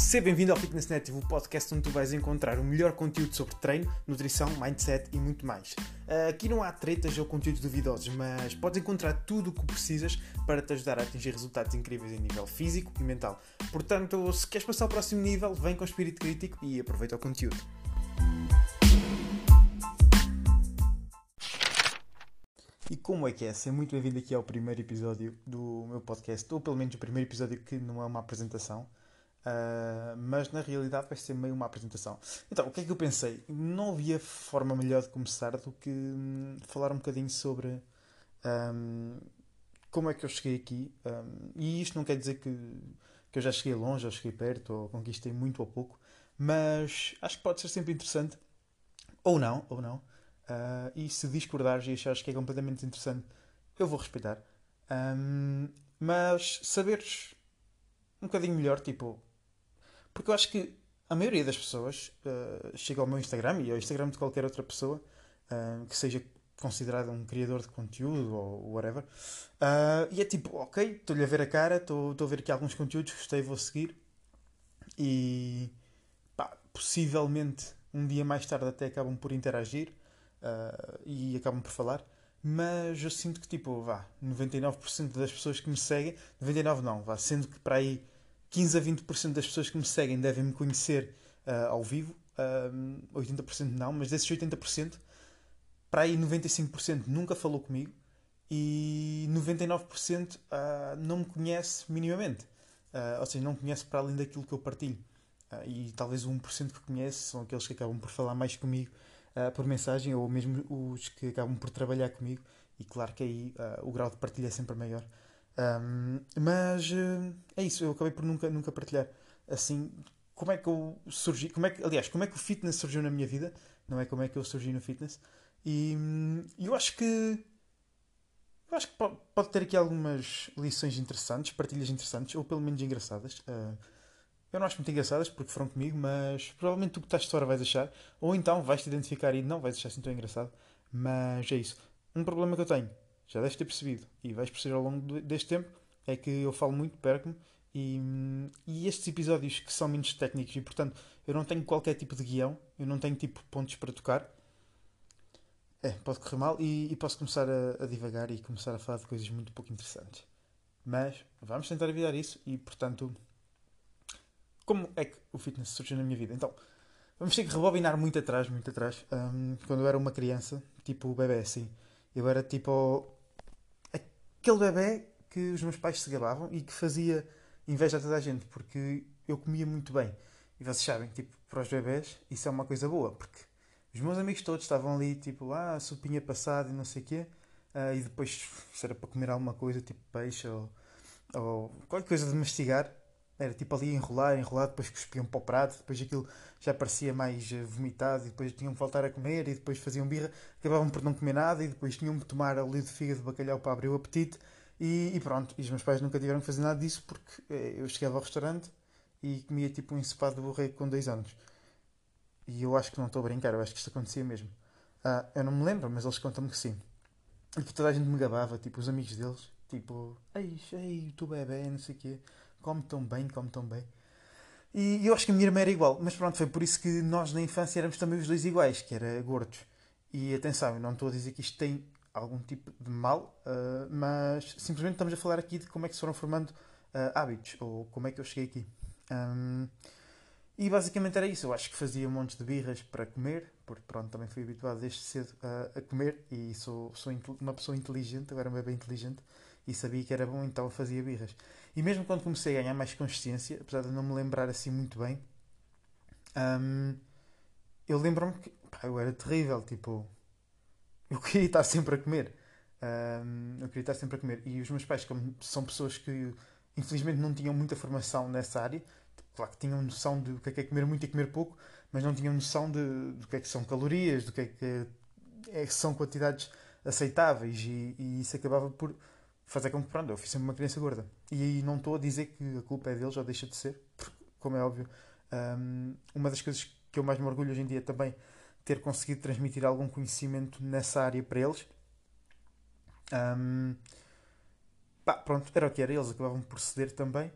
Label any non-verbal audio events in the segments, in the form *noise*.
Seja bem-vindo ao Fitness Native, o podcast onde tu vais encontrar o melhor conteúdo sobre treino, nutrição, mindset e muito mais. Aqui não há tretas ou conteúdos duvidosos, mas podes encontrar tudo o que precisas para te ajudar a atingir resultados incríveis em nível físico e mental. Portanto, se queres passar ao próximo nível, vem com espírito crítico e aproveita o conteúdo. E como é que é? Seja muito bem-vindo aqui ao primeiro episódio do meu podcast, ou pelo menos o primeiro episódio que não é uma apresentação. Uh, mas na realidade vai ser meio uma apresentação. Então, o que é que eu pensei? Não havia forma melhor de começar do que hum, falar um bocadinho sobre um, como é que eu cheguei aqui. Um, e isto não quer dizer que, que eu já cheguei longe, ou cheguei perto, ou conquistei muito ou pouco, mas acho que pode ser sempre interessante, ou não, ou não. Uh, e se discordares e achares que é completamente interessante, eu vou respeitar. mas saberes um bocadinho melhor, tipo, porque eu acho que a maioria das pessoas uh, chega ao meu Instagram e ao Instagram de qualquer outra pessoa uh, que seja considerada um criador de conteúdo ou whatever. Uh, e é tipo, ok, estou-lhe a ver a cara, estou a ver aqui alguns conteúdos, gostei, vou seguir. E pá, possivelmente um dia mais tarde até acabam por interagir e acabam por falar. Mas eu sinto que, tipo, vá, 99% das pessoas que me seguem, 99% não, vá, sendo que para aí 15 a 20% das pessoas que me seguem devem me conhecer uh, ao vivo, uh, ah, 80% não, mas desses 80%, para aí 95% nunca falou comigo e 99% uh, ah, não me conhece minimamente. Ou seja, não conhece para além daquilo que eu partilho. E talvez o 1% que conhece são aqueles que acabam por falar mais comigo por mensagem ou mesmo os que acabam por trabalhar comigo. E claro que aí o grau de partilha é sempre maior. Um, mas uh, é isso, eu acabei por nunca, nunca partilhar assim como é que eu surgi, como é que, aliás, como é que o fitness surgiu na minha vida, não é como é que eu surgi no fitness. E um, eu acho que eu acho que pode, ter aqui algumas lições interessantes, partilhas interessantes, ou pelo menos engraçadas. Uh, eu não acho muito engraçadas porque foram comigo, mas provavelmente tu que estás de fora vais achar, ou então vais te identificar e não vais achar assim tão engraçado. Mas é isso. Um problema que eu tenho já deves ter percebido e vais perceber ao longo deste tempo é que eu falo muito, perco-me e, e, estes episódios que são menos técnicos e portanto eu não tenho qualquer tipo de guião, eu não tenho tipo pontos para tocar. É, pode correr mal e, e posso começar a, a, divagar e começar a falar de coisas muito pouco interessantes. Mas vamos tentar evitar isso e portanto, como é que o fitness surgiu na minha vida? Então, vamos ter que rebobinar muito atrás, muito atrás. Um, quando eu era uma criança, tipo bebê assim, eu era tipo aquele bebê que os meus pais se gabavam e que fazia inveja a toda a gente, porque eu comia muito bem. E vocês sabem, tipo, para os bebés, isso é uma coisa boa, porque os meus amigos todos estavam ali, tipo, ah, sopinha passada e não sei o quê, uh, e depois, *laughs* se era para comer alguma coisa, tipo peixe ou, ou qualquer coisa de mastigar, era tipo ali enrolar, enrolar, depois cuspiam para o prato, depois aquilo já parecia mais eh, vomitado, e depois tinham que voltar a comer, e depois faziam birra, acabavam por não comer nada, e depois tinham que tomar ali de fígado de bacalhau para abrir o apetite, e, e, pronto. E os meus pais nunca tiveram que fazer nada disso, porque eh, eu chegava ao restaurante e comia tipo um ensopado de borrego com dois anos. E eu acho que não estou a brincar, eu acho que isto acontecia mesmo. Ah, eu não me lembro, mas eles contam-me que sim. E que toda a gente me gabava, tipo, os amigos deles, tipo, ei, ei, tu bebê, não sei o quê come tão bem, come tão bem. E eu acho que a minha irmã era igual, mas pronto, foi por isso que nós na infância éramos também os dois iguais, que era gordos. E atenção, eu não estou a dizer que isto tem algum tipo de mal, uh, mas simplesmente estamos a falar aqui de como é que se foram formando uh, hábitos, ou como é que eu cheguei aqui. Um, e basicamente era isso, eu acho que fazia um monte de birras para comer, porque pronto, também fui habituado desde cedo a, a comer e sou, sou uma pessoa inteligente, agora era bem inteligente, e sabia que era bom, então fazia birras. E mesmo quando comecei a ganhar mais consciência, apesar de não me lembrar assim muito bem, um, eu lembro-me que pá, eu era terrível, tipo, eu queria estar sempre a comer. Um, eu queria estar sempre a comer. E os meus pais, como são pessoas que infelizmente não tinham muita formação nessa área, claro que tinham noção do que é, que é comer muito e comer pouco, mas não tinham noção de, do que é que são calorias, do que é que é, são quantidades aceitáveis e, e isso acabava por fazer com que, pronto, eu fui sempre uma criança gorda. E aí não estou a dizer que a culpa é deles ou deixa de ser, porque, como é óbvio, um, uma das coisas que eu mais me orgulho hoje em dia é também ter conseguido transmitir algum conhecimento nessa área para eles. Um, pá, pronto, era o que era, eles acabavam por ceder também.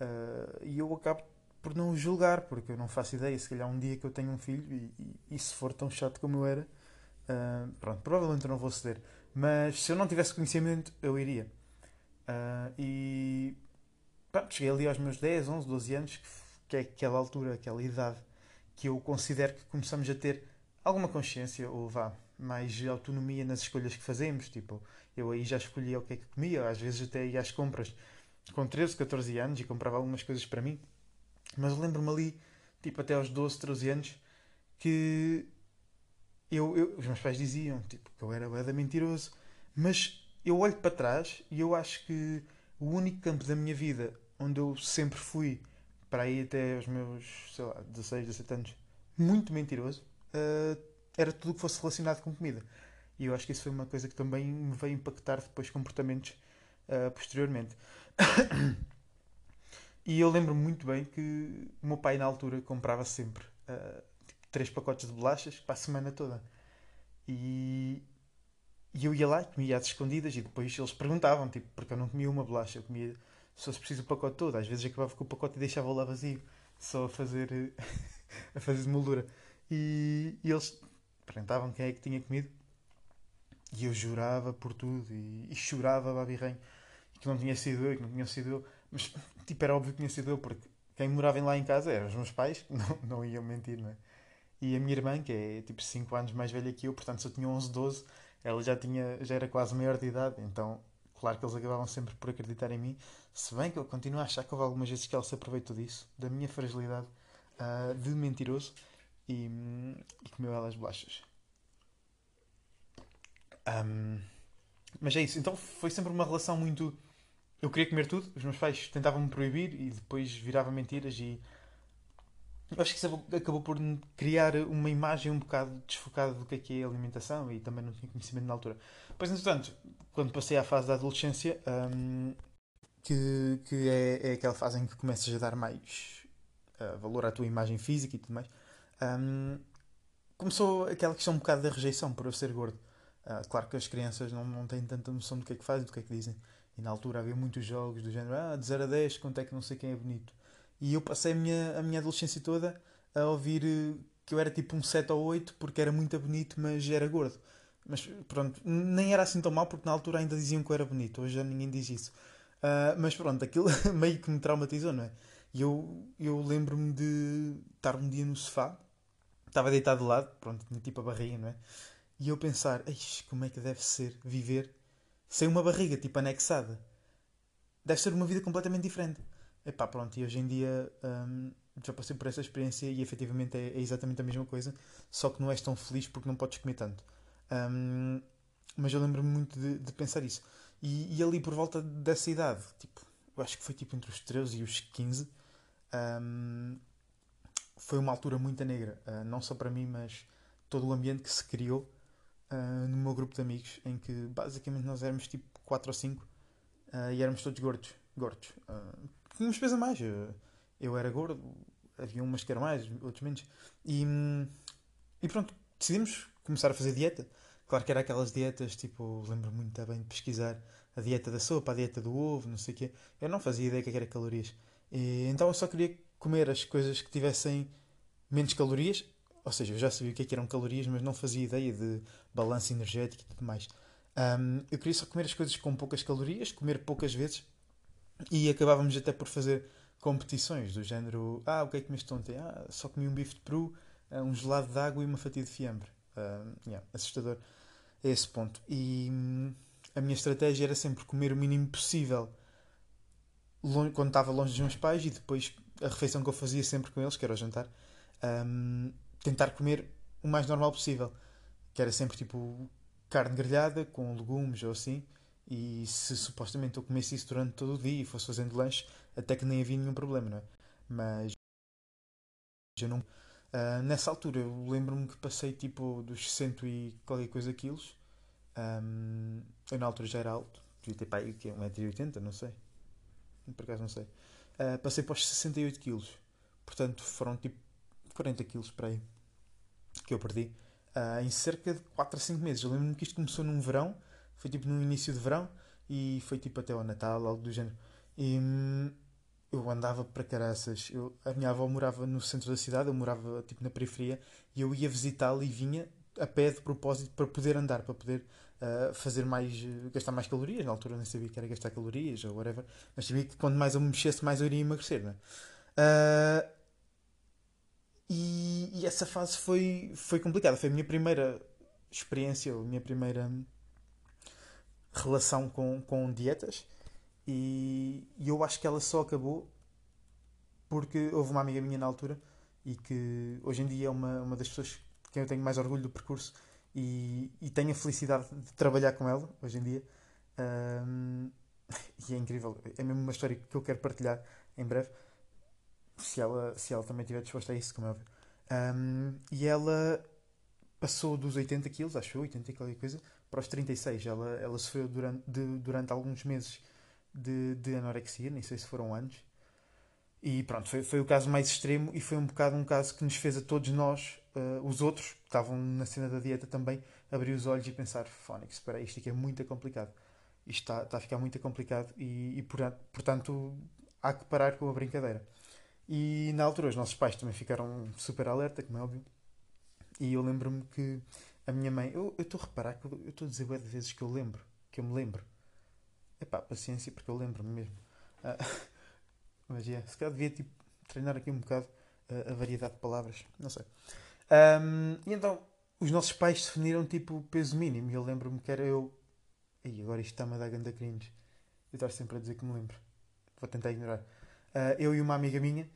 Uh, e eu acabo por não julgar, porque eu não faço ideia. Se calhar um dia que eu tenho um filho e, e, e se for tão chato como eu era, uh, pronto, provavelmente eu não vou ceder. Mas se eu não tivesse conhecimento, eu iria. Uh, e pronto, cheguei ali aos meus 10, 11, 12 anos, que é aquela altura, aquela idade que eu considero que começamos a ter alguma consciência ou vá, mais autonomia nas escolhas que fazemos. Tipo, eu aí já escolhia o que é que comia, às vezes até ia às compras com 13, 14 anos e comprava algumas coisas para mim. Mas lembro-me ali, tipo, até aos 12, 13 anos, que eu, eu, os meus pais diziam tipo, que eu era bada mentiroso. Mas eu olho para trás e eu acho que o único campo da minha vida onde eu sempre fui para aí até os meus, sei lá, 16, 17 anos, muito mentiroso, uh, era tudo o que fosse relacionado com comida. E eu acho que isso foi uma coisa que também me veio impactar depois comportamentos uh, posteriormente. *coughs* e eu lembro muito bem que o meu pai na altura comprava sempre uh, três pacotes de bolachas para a semana toda. E, e eu ia lá comia às escondidas e depois eles perguntavam, tipo, porque eu não comia uma bolacha, eu comia, se fosse preciso o pacote todo. Às vezes acabava com o pacote e deixava lá vazio, só a fazer, *laughs* a fazer moldura. E, e eles perguntavam quem é que tinha comido e eu jurava por tudo e, e chorava babirrenho que não tinha sido eu que não tinha sido eu. Mas, tipo, era óbvio que tinha sido eu, porque quem morava lá em casa eram os meus pais, *laughs* não, não iam mentir, não é? E a minha irmã, que é tipo 5 anos mais velha que eu, portanto, eu tinha 11, 12, ela já, tinha, já era quase maior de idade, então, claro que eles acabavam sempre por acreditar em mim. Se bem que eu continuo a achar que houve algumas vezes que ela se aproveitou disso, da minha fragilidade uh, de mentiroso, e, e comeu elas bolachas. Um, mas é isso, então foi sempre uma relação muito. Eu queria comer tudo, os meus pais tentavam me proibir e depois virava mentiras e. Acho que isso acabou por criar uma imagem um bocado desfocada do que é, que é alimentação e também não tinha conhecimento na altura. Pois, entretanto, quando passei à fase da adolescência, um, que, que é, é aquela fase em que começas a dar mais uh, valor à tua imagem física e tudo mais, um, começou aquela questão um bocado da rejeição por eu ser gordo. Uh, claro que as crianças não, não têm tanta noção do que é que fazem, do que é que dizem. E na altura havia muitos jogos do género, ah, de 0 a 10, quanto é que não sei quem é bonito. E eu passei a minha, a minha adolescência toda a ouvir eh, que eu era tipo um 7 ou 8 porque era muito bonito, mas era gordo. Mas pronto, nem era assim tão mal porque na altura ainda diziam que eu era bonito, hoje já ninguém diz isso. Uh, mas pronto, aquilo *laughs* meio que me traumatizou, não é? E eu, eu lembro-me de estar um dia no sofá estava deitado de lado, pronto, tinha tipo a barriga, não é? E eu pensar, como é que deve ser viver sem uma barriga, tipo anexada? Deve ser uma vida completamente diferente. Epá, pronto, e hoje em dia hum, já passei por essa experiência e efetivamente é, é, exatamente a mesma coisa, só que não és tão feliz porque não podes comer tanto. Hum, mas eu lembro-me muito de, de, pensar isso. E, e, ali por volta dessa idade, tipo, eu acho que foi tipo entre os 13 e os 15, hum, foi uma altura muito negra, uh, não só para mim, mas todo o ambiente que se criou uh, no meu grupo de amigos, em que basicamente nós éramos tipo 4 ou 5 uh, ah, e éramos todos gordos. gordos. Tínhamos peso a mais. eu era gordo, havia umas que eram mais, outros menos. E, e pronto, decidimos começar a fazer dieta. Claro que era aquelas dietas, tipo, lembro muito bem de pesquisar a dieta da sopa, a dieta do ovo, não sei o quê. Eu não fazia ideia do que era calorias. E, então eu só queria comer as coisas que tivessem menos calorias, ou seja, eu já sabia o que, é que eram calorias, mas não fazia ideia de balanço energético e tudo mais. Um, eu queria só comer as coisas com poucas calorias, comer poucas vezes e acabávamos até por fazer competições do género: Ah, o que é que comeste ontem? Ah, só comi um bife de peru, ah, um gelado de água e uma fatia de fiambre. Um, yeah, assustador a esse ponto. E hum, a minha estratégia era sempre comer o mínimo possível quando estava longe dos meus pais e depois a refeição que eu fazia sempre com eles, que era o jantar, tentar comer o mais normal possível. Que era sempre tipo carne grelhada com legumes ou assim. E se supostamente eu comesse isso durante todo o dia e fosse fazendo lanche, até que nem havia nenhum problema, não é? Mas eu não. Uh, nessa altura eu lembro-me que passei tipo dos 100 e qualquer coisa quilos. Um, eu na altura já era alto, devia ter para aí 1,80m, não sei. Por acaso não sei. Uh, passei para os 68 quilos. Portanto, foram tipo 40 quilos para aí que eu perdi uh, em cerca de 4 a 5 meses. Eu lembro-me que isto começou num verão, foi tipo no início de verão e foi tipo até ao Natal, algo do género. E hum, eu andava para caraças. Eu, a minha avó morava no centro da cidade, eu morava tipo na periferia, e eu ia visitá-la e vinha a pé de propósito para poder andar, para poder uh, fazer mais, gastar mais calorias. Na altura eu nem sabia que era gastar calorias ou whatever, mas sabia que quanto mais eu me mexesse, mais eu iria emagrecer, né? Uh, e, e, essa fase foi, foi complicada. Foi a minha primeira experiência, a minha primeira relação com, com dietas. E, e eu acho que ela só acabou porque houve uma amiga minha na altura e que hoje em dia é uma, uma das pessoas de quem eu tenho mais orgulho do percurso e, e tenho a felicidade de trabalhar com ela hoje em dia. Um, *laughs* e é incrível, é mesmo uma história que eu quero partilhar em breve, se ela, se ela também estiver disposta a isso, como é óbvio. Um, e ela passou dos 80 quilos, acho eu, 80 e qualquer coisa, para os 36. Ela, ela sofreu durante, de, durante alguns meses de, de anorexia, nem sei se foram anos. E pronto, foi, foi o caso mais extremo e foi um bocado um caso que nos fez a todos nós, uh, os outros, que estavam na cena da dieta também, abrir os olhos e pensar: Fónix, espera, isto aqui é muito complicado. Isto está, está a ficar muito complicado e, e portanto há que parar com a brincadeira. E na altura os nossos pais também ficaram super alerta, como é óbvio. E eu lembro-me que a minha mãe, eu estou a reparar que eu estou a dizer de vezes que eu lembro, que eu me lembro. Epá, paciência, porque eu lembro-me mesmo. Uh, *laughs* mas yeah, se calhar devia tipo, treinar aqui um bocado uh, a variedade de palavras, não sei. Um, e então, os nossos pais definiram tipo peso mínimo. E eu lembro-me que era eu. E agora isto está-me a dar ganda cringe. Eu estava sempre a dizer que me lembro. Vou tentar ignorar. Uh, eu e uma amiga minha,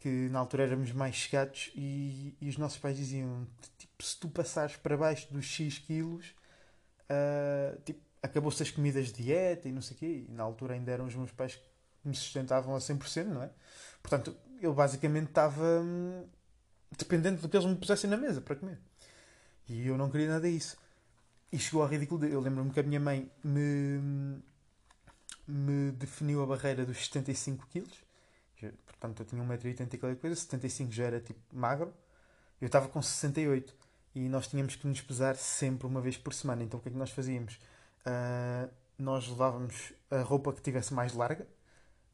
que na altura éramos mais chegados, e, e os nossos pais diziam: tipo, se tu passares para baixo dos X quilos, uh, tipo, acabou-se as comidas de dieta e não sei o quê. E na altura ainda eram os meus pais que me sustentavam a 100%, não é? Portanto, eu basicamente estava hum, dependente do que eles me pusessem na mesa para comer. E eu não queria nada disso. E chegou ao ridículo. De, eu lembro-me que a minha mãe me, me definiu a barreira dos 75 quilos. Portanto, eu tinha 1,80m e qualquer coisa, 75 já era tipo magro. Eu estava com 68 e nós tínhamos que nos pesar sempre uma vez por semana. Então o que é que nós fazíamos? Uh, nós levávamos a roupa que tivesse mais larga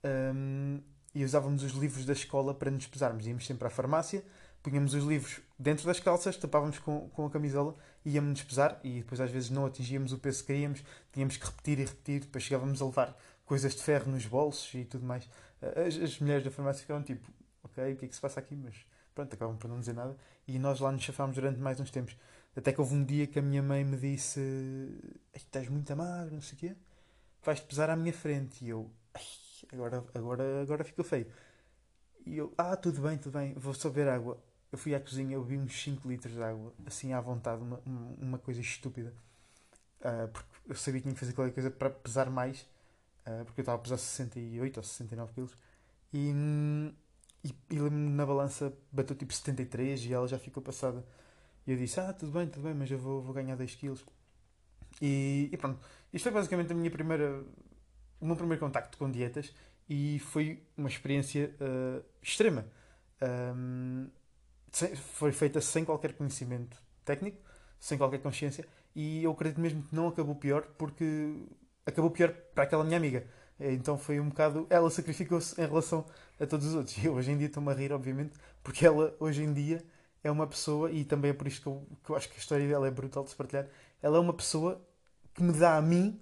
um, e usávamos os livros da escola para nos pesarmos. Íamos sempre à farmácia, punhamos os livros dentro das calças, tapávamos com, com a camisola íamos-nos pesar. E depois às vezes não atingíamos o peso que queríamos, tínhamos que repetir e repetir. Depois chegávamos a levar coisas de ferro nos bolsos e tudo mais. As, as mulheres da farmácia ficavam tipo, ok, o que é que se passa aqui? Mas pronto, acabam por não dizer nada. E nós lá nos chafámos durante mais uns tempos. Até que houve um dia que a minha mãe me disse: Estás muito magro, não sei o quê, vais-te pesar à minha frente. E eu, agora, agora, agora ficou feio. E eu, ah, tudo bem, tudo bem, vou só beber água. Eu fui à cozinha, eu bebi uns 5 litros de água, assim à vontade, uma, uma coisa estúpida. Uh, porque eu sabia que tinha que fazer qualquer coisa para pesar mais, uh, porque eu estava a pesar 68 ou 69 quilos. E, e, e na balança bateu tipo 73 e ela já ficou passada e eu disse: Ah, tudo bem, tudo bem, mas eu vou, vou ganhar 2 quilos. E, e, pronto, isto foi basicamente a minha primeira, o meu primeiro contacto com dietas e foi uma experiência uh, extrema. Um, sem, foi feita sem qualquer conhecimento técnico, sem qualquer consciência, e eu acredito mesmo que não acabou pior porque acabou pior para aquela minha amiga. Então foi um bocado. Ela sacrificou-se em relação a todos os outros. *laughs* E hoje em dia estou-me a rir, obviamente, porque ela hoje em dia é uma pessoa, e também é por isto que eu, que eu acho que a história dela é brutal de se partilhar, ela é uma pessoa que me dá a mim,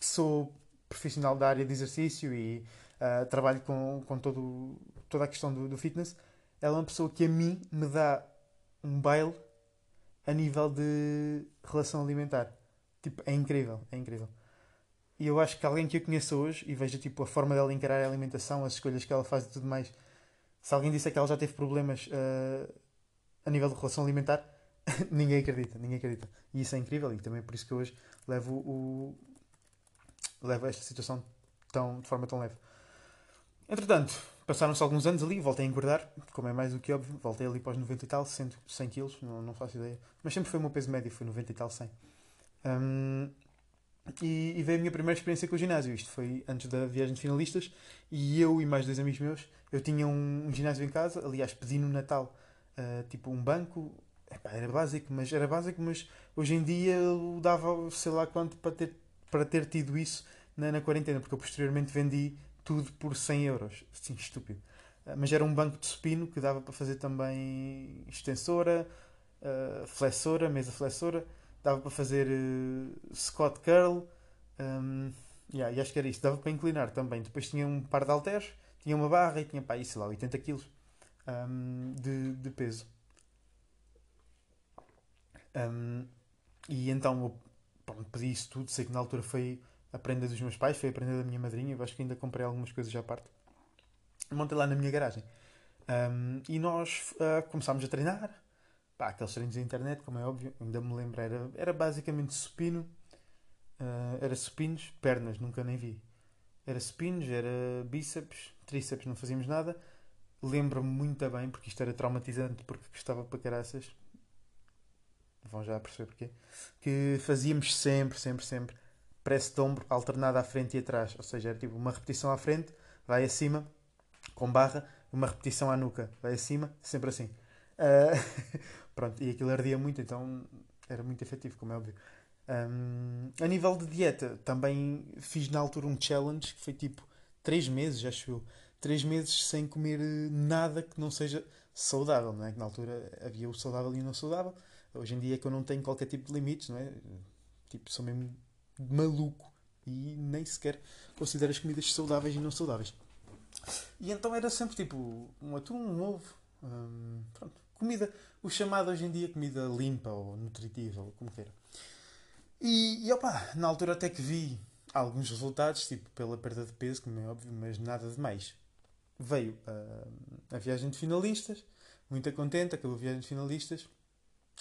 que sou profissional da área de exercício e uh, trabalho com, com todo, toda a questão do, do fitness, ela é uma pessoa que a mim me dá um baile a nível de relação alimentar. Tipo, é incrível, é incrível. E eu acho que alguém que eu conheço hoje e veja tipo, a forma dela encarar a alimentação, as escolhas que ela faz e tudo mais, se alguém disser que ela já teve problemas uh, a nível de relação alimentar, *laughs* ninguém acredita, ninguém acredita. E isso é incrível e também é por isso que hoje levo o levo esta situação tão, de forma tão leve. Entretanto, passaram-se alguns anos ali, voltei a engordar, como é mais do que óbvio, voltei ali para os 90 e tal, 100, 100 quilos, não, não faço ideia. Mas sempre foi o meu peso médio, foi 90 e tal, 100. Um, e, e, veio a minha primeira experiência com o ginásio. Isto foi antes da viagem de finalistas. E eu e mais dois amigos meus, eu tinha um, um ginásio em casa. Aliás, pedi no Natal uh, tipo um banco. Epá, era básico, mas era básico, mas hoje em dia eu dava sei lá quanto para ter, para ter tido isso na, na quarentena, porque eu posteriormente vendi tudo por 100 euros. Sim, estúpido. Uh, mas era um banco de supino que dava para fazer também extensora, uh, flexora, mesa flexora, dava para fazer uh, Scott Curl, um, yeah, e acho que era isso. Dava para inclinar também. Depois tinha um par de halteres, tinha uma barra e tinha, pá, sei lá, 80 kg um, de, de peso. Um, e então eu pedi isso tudo. Sei que na altura foi a prenda dos meus pais, foi a prenda da minha madrinha. Eu acho que ainda comprei algumas coisas à parte. Montei lá na minha garagem. Um, e nós uh, começámos a treinar. Pá, aqueles treinos da internet, como é óbvio, ainda me lembro, era, era basicamente supino. Uh, era supinos, pernas, nunca nem vi. Era supinos, era bíceps, tríceps, não fazíamos nada. Lembro-me muito bem, porque isto era traumatizante, porque gostava para caraças vão já perceber porquê, que fazíamos sempre, sempre, sempre press de ombro alternado à frente e atrás. Ou seja, era tipo uma repetição à frente, vai acima, com barra, uma repetição à nuca, vai acima, sempre assim. Uh, *laughs* pronto, e aquilo ardia muito, então era muito efetivo, como é óbvio. Um, a nível de dieta, também fiz na altura um challenge que foi tipo 3 meses, acho eu. 3 meses sem comer nada que não seja saudável, não é? Que na altura havia o saudável e o não saudável. Hoje em dia é que eu não tenho qualquer tipo de limites, não é? Tipo, sou mesmo maluco e nem sequer considero as comidas saudáveis e não saudáveis. E então era sempre tipo um atum, um ovo, hum, pronto, comida, o chamado hoje em dia comida limpa ou nutritiva, ou como queira. E, e opa, na altura até que vi alguns resultados, tipo pela perda de peso, como é óbvio, mas nada de mais. Veio uh, a viagem de finalistas, muito contente, acabou a viagem de finalistas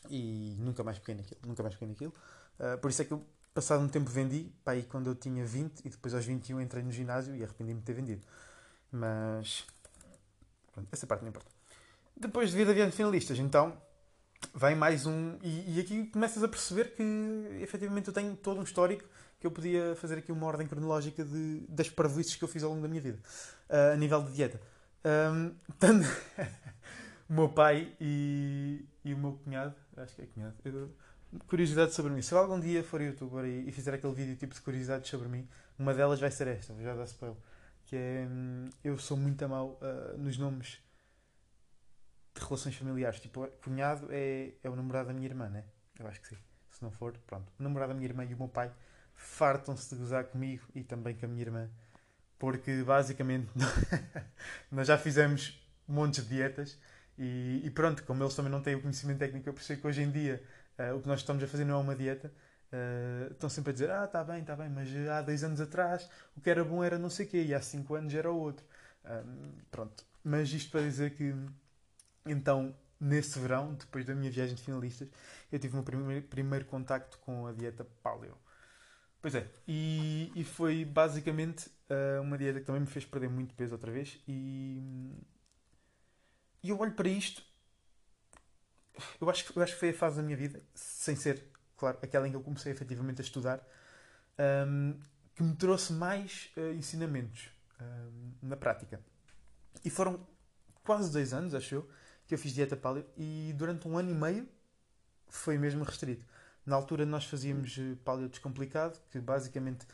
e nunca mais peguei naquilo, nunca mais peguei naquilo. Uh, por isso é que eu, passado um tempo, vendi, pá, aí quando eu tinha 20 e depois aos 21 entrei no ginásio e arrependi-me de ter vendido. Mas, pronto, essa parte não importa. Depois de vir a viagem de finalistas, então, vem mais um. E, e, aqui começas a perceber que efetivamente eu tenho todo um histórico que eu podia fazer aqui uma ordem cronológica de, das parvoices que eu fiz ao longo da minha vida, uh, a nível de dieta. Um, *laughs* tanto o meu pai e, e o meu cunhado Acho que é cunhado. Eu, curiosidade sobre mim. Se eu algum dia for youtuber e, e fizer aquele vídeo tipo de curiosidades sobre mim, uma delas vai ser esta, vou já dar spoiler. Que é. Hum, eu sou muito mal uh, nos nomes de relações familiares. Tipo, cunhado é, é o namorado da minha irmã, né? Eu acho que sim. Se não for, pronto. O namorado da minha irmã e o meu pai fartam-se de gozar comigo e também com a minha irmã. Porque basicamente *laughs* nós já fizemos montes de dietas e, e, pronto, como eles também não têm o conhecimento técnico, eu percebo que hoje em dia uh, o que nós estamos a fazer não é uma dieta. Uh, estão sempre a dizer, ah, está bem, está bem, mas há dois anos atrás o que era bom era não sei o quê, e há cinco anos era outro. Pronto. Mas isto para dizer que, então, nesse verão, depois da minha viagem de finalistas, eu tive o meu primeiro, primeiro contacto com a dieta paleo. Pois é, e, e foi basicamente uh, uma dieta que também me fez perder muito peso outra vez e e eu olho para isto, eu acho, eu acho que foi a fase da minha vida, sem ser, claro, aquela em que eu comecei efetivamente a estudar, um, que me trouxe mais uh, ensinamentos um, na prática. E foram quase dois anos, acho eu, que eu fiz dieta paleo e durante um ano e meio foi mesmo restrito. Na altura nós fazíamos eh, paleo descomplicado, que basicamente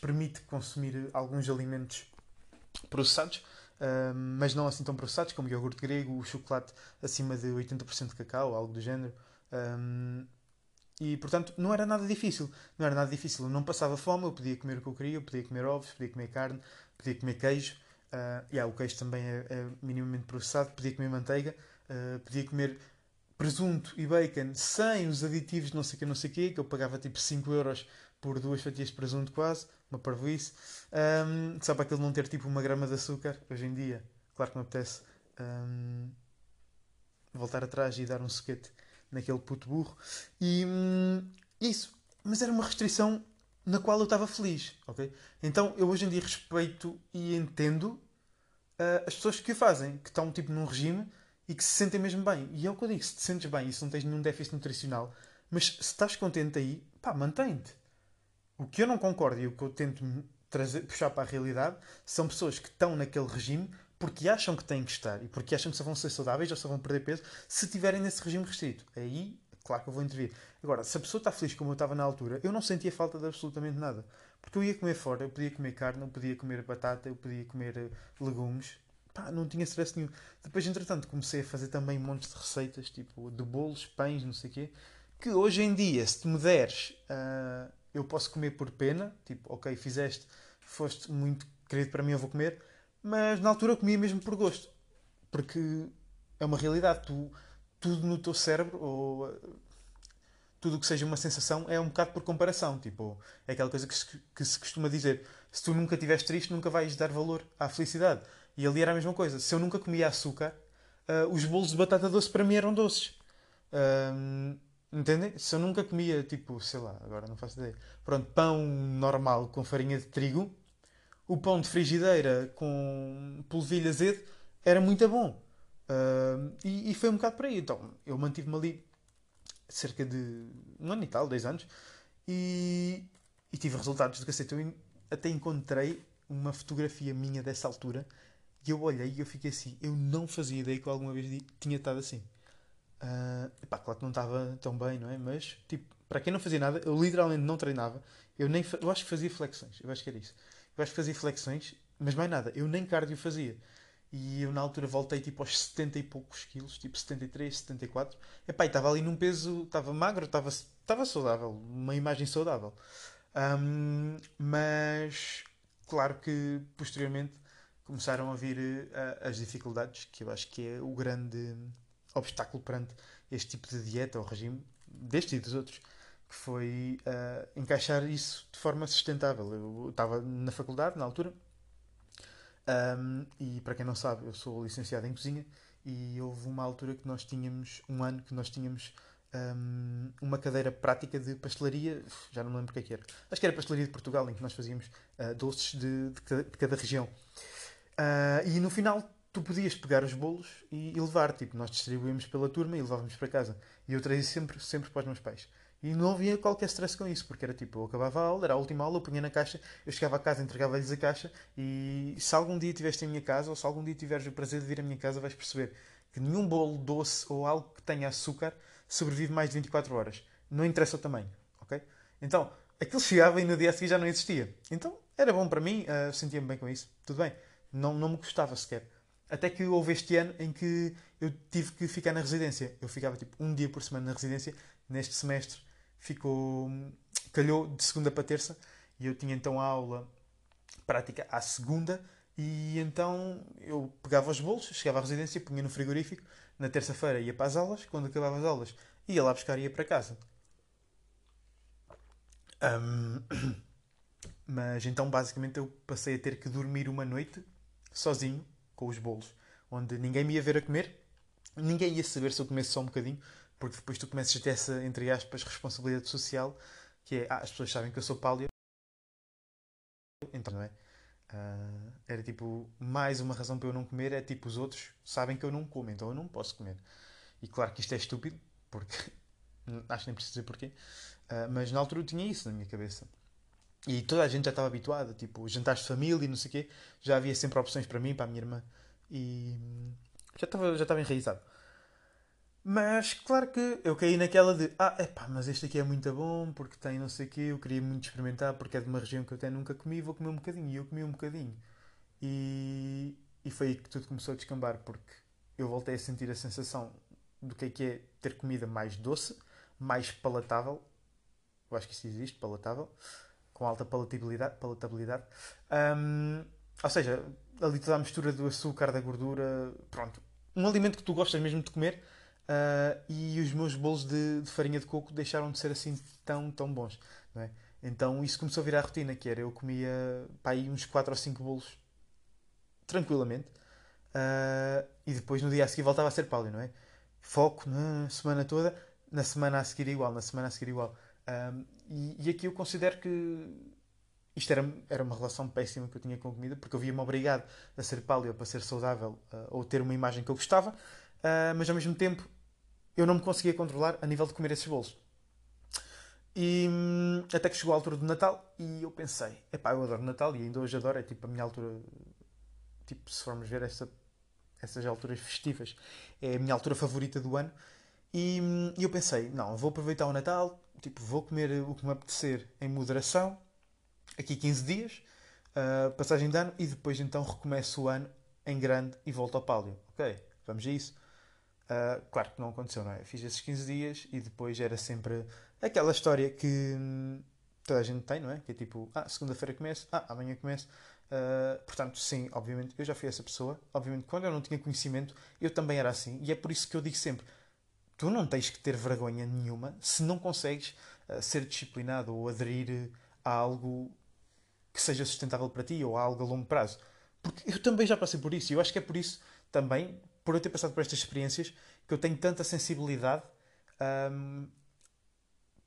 permite consumir alguns alimentos processados, mas não assim tão processados, como iogurte grego, o chocolate acima de 80% de cacau, algo do género. E portanto não era nada difícil. Não era nada difícil. Eu não passava fome, eu podia comer o que eu queria, eu podia comer ovos, podia comer carne, podia comer queijo. Uh, yeah, o queijo também é, é, minimamente processado, podia comer manteiga, uh, podia comer presunto e bacon sem os aditivos não sei o que, não sei o que, que eu pagava tipo 5 euros por duas fatias de presunto quase, uma parvoíce. Um, só para aquilo não ter tipo uma grama de açúcar, hoje em dia, claro que me apetece um, voltar atrás e dar um soquete naquele puto burro. E hum, isso. Mas era uma restrição na qual eu estava feliz, ok? Então eu hoje em dia respeito e entendo uh, as pessoas que o fazem, que estão tipo num regime e que se sentem mesmo bem. E é o que eu digo, se te sentes bem e se não tens nenhum déficit nutricional, mas se estás contente aí, pá, mantém-te. O que eu não concordo e o que eu tento trazer, puxar para a realidade são pessoas que estão naquele regime porque acham que têm que estar e porque acham que só vão ser saudáveis ou só vão perder peso se estiverem nesse regime restrito. Aí, claro que eu vou intervir. Agora, se a pessoa está feliz como eu estava na altura, eu não sentia falta de absolutamente nada. Porque eu ia comer fora, eu podia comer carne, eu podia comer batata, eu podia comer eh, legumes. Pá, não tinha stress nenhum. Depois, entretanto, comecei a fazer também montes de receitas, tipo de bolos, pães, não sei o quê. Que hoje em dia, se tu me deres, uh, eu posso comer por pena. Tipo, ok, fizeste, foste muito querido para mim, eu vou comer. Mas na altura eu comia mesmo por gosto. Porque é uma realidade. Tu, tudo no teu cérebro, ou tudo o que seja uma sensação, é um bocado por comparação. Tipo, é aquela coisa que se, que se costuma dizer: se tu nunca estiveres triste, nunca vais dar valor à felicidade. E ali era a mesma coisa. Se eu nunca comia açúcar, uh, os bolos de batata doce para mim eram doces. Uh, entendem? Se eu nunca comia, tipo, sei lá, agora não faço ideia. Pronto, pão normal com farinha de trigo, o pão de frigideira com polvilho azedo era muito bom. Uh, e, e, foi um bocado por aí. Então, eu mantive-me ali cerca de um ano e tal, dois anos, e, e tive resultados de cacete. Eu até encontrei uma fotografia minha dessa altura e eu olhei e eu fiquei assim. Eu não fazia ideia que eu alguma vez tinha estado assim. Uh, epá, claro que não estava tão bem, não é? Mas, tipo, para quem não fazia nada, eu literalmente não treinava. Eu, nem, eu acho que fazia flexões. Eu acho que era isso. Eu acho que fazia flexões, mas mais nada. Eu nem cardio fazia. E eu na altura voltei tipo aos 70 e poucos quilos, tipo 73, 74. Epá, e estava ali num peso, estava magro, estava, estava saudável, uma imagem saudável. Um, mas claro que posteriormente começaram a vir uh, as dificuldades, que eu acho que é o grande obstáculo perante este tipo de dieta ou regime, deste e dos outros, que foi uh, encaixar isso de forma sustentável. Eu estava na faculdade na altura um, e para quem não sabe, eu sou licenciado em cozinha e houve uma altura que nós tínhamos, um ano que nós tínhamos um, uma cadeira prática de pastelaria, já não me lembro o que, é que era. Acho que era pastelaria de Portugal, em que nós fazíamos uh, doces de, de, cada, de, cada, região. Uh, e no final tu podias pegar os bolos e, e levar, tipo, nós distribuímos pela turma e levávamos para casa. E eu trazia sempre, sempre para os meus pais. E não havia qualquer stress com isso, porque era tipo, eu acabava a aula, era a última aula, eu punha na caixa, eu chegava a casa, entregava-lhes a caixa e se algum dia estiveste em minha casa ou se algum dia tiveres o prazer de vir à minha casa, vais perceber que nenhum bolo doce ou algo que tenha açúcar sobrevive mais de 24 horas. Não interessa o tamanho, ok? Então, aquilo chegava e no dia a seguir já não existia. Então, era bom para mim, uh, sentia-me bem com isso, tudo bem. Não, não me gostava sequer. Até que houve este ano em que eu tive que ficar na residência. Eu ficava tipo um dia por semana na residência, neste semestre ficou. calhou de segunda para terça e eu tinha então a aula prática à segunda e então eu pegava os bolos, chegava à residência, punha no frigorífico, na terça-feira ia para as aulas, quando acabava as aulas ia lá buscar e ia para casa. Um, *clears throat* mas então basicamente eu passei a ter que dormir uma noite sozinho com os bolos, onde ninguém me ia ver a comer, ninguém ia saber se eu comesse só um bocadinho, porque depois tu começas a ter essa, entre aspas, responsabilidade social, que é, ah, as pessoas sabem que eu sou pálio, então não é? Uh, era tipo, mais uma razão para eu não comer é tipo, os outros sabem que eu não como, então eu não posso comer. E claro que isto é estúpido, porque *laughs* acho que nem preciso dizer porquê, uh, mas na altura eu tinha isso na minha cabeça. E toda a gente já estava habituada, tipo, jantares de família e não sei o quê, já havia sempre opções para mim, para a minha irmã, e já estava, já estava enraizado. Mas claro que eu caí naquela de ah, epá, mas este aqui é muito bom porque tem não sei o quê, eu queria muito experimentar porque é de uma região que eu até nunca comi, vou comer um bocadinho. E eu comi um bocadinho. E, e foi aí que tudo começou a descambar porque eu voltei a sentir a sensação do que é que é ter comida mais doce, mais palatável. Eu acho que isso existe, palatável, com alta palatabilidade. palatabilidade. Um, ou seja, ali toda a mistura do açúcar, da gordura, pronto. Um alimento que tu gostas mesmo de comer Uh, e os meus bolos de, de, farinha de coco deixaram de ser assim tão, tão bons. É? Então isso começou a virar a rotina, que era eu comia pá, uns 4 ou 5 bolos tranquilamente uh, e depois no dia a seguir voltava a ser pálio, não é? Foco na semana toda, na semana a seguir igual, na semana a seguir igual. Uh, e, e, aqui eu considero que isto era, era uma relação péssima que eu tinha com a comida, porque eu via-me obrigado a ser pálio para ser saudável ou ter uma imagem que eu gostava, mas ao mesmo tempo eu não me conseguia controlar a nível de comer esses bolos. E hum, até que chegou a altura do Natal e eu pensei, epá, eu adoro Natal e ainda hoje adoro, é tipo a minha altura, tipo, se formos ver essa, essas alturas festivas, é a minha altura favorita do ano. E, hum, e eu pensei, não, vou aproveitar o Natal, tipo, vou comer o que me apetecer em moderação aqui 15 dias, uh, passagem de ano, e depois então recomeço o ano em grande e volto ao pálio. Ok, vamos a isso. Uh, claro que não aconteceu, não é? Fiz esses 15 dias e depois era sempre aquela história que hum, toda a gente tem, não é? Que é tipo, ah, segunda-feira começo, ah, amanhã começo. Uh, portanto, sim, obviamente, eu já fui essa pessoa. Obviamente, quando eu não tinha conhecimento, eu também era assim. E é por isso que eu digo sempre: tu não tens que ter vergonha nenhuma se não consegues uh, ser disciplinado ou aderir a algo que seja sustentável para ti ou a algo a longo prazo. Porque eu também já passei por isso. E eu acho que é por isso também por eu ter passado por estas experiências, que eu tenho tanta sensibilidade um,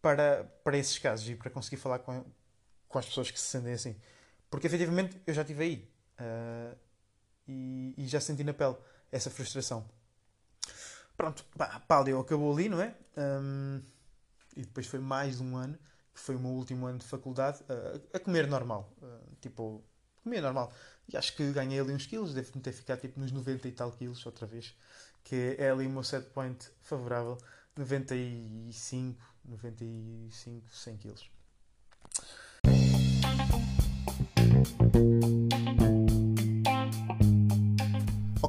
para, para esses casos e para conseguir falar com, com as pessoas que se sentem assim. Porque efetivamente eu já estive aí uh, e, e, já senti na pele essa frustração. Pronto, pá, Palio acabou ali, não é? Um, e depois foi mais um ano, que foi o meu último ano de faculdade, uh, a comer normal. Uh, tipo, comer normal. E acho que ganhei ali uns quilos, devo-me ter ficado tipo nos 90 e tal quilos outra vez, que é ali o meu set point favorável, 95, 95, 100 quilos.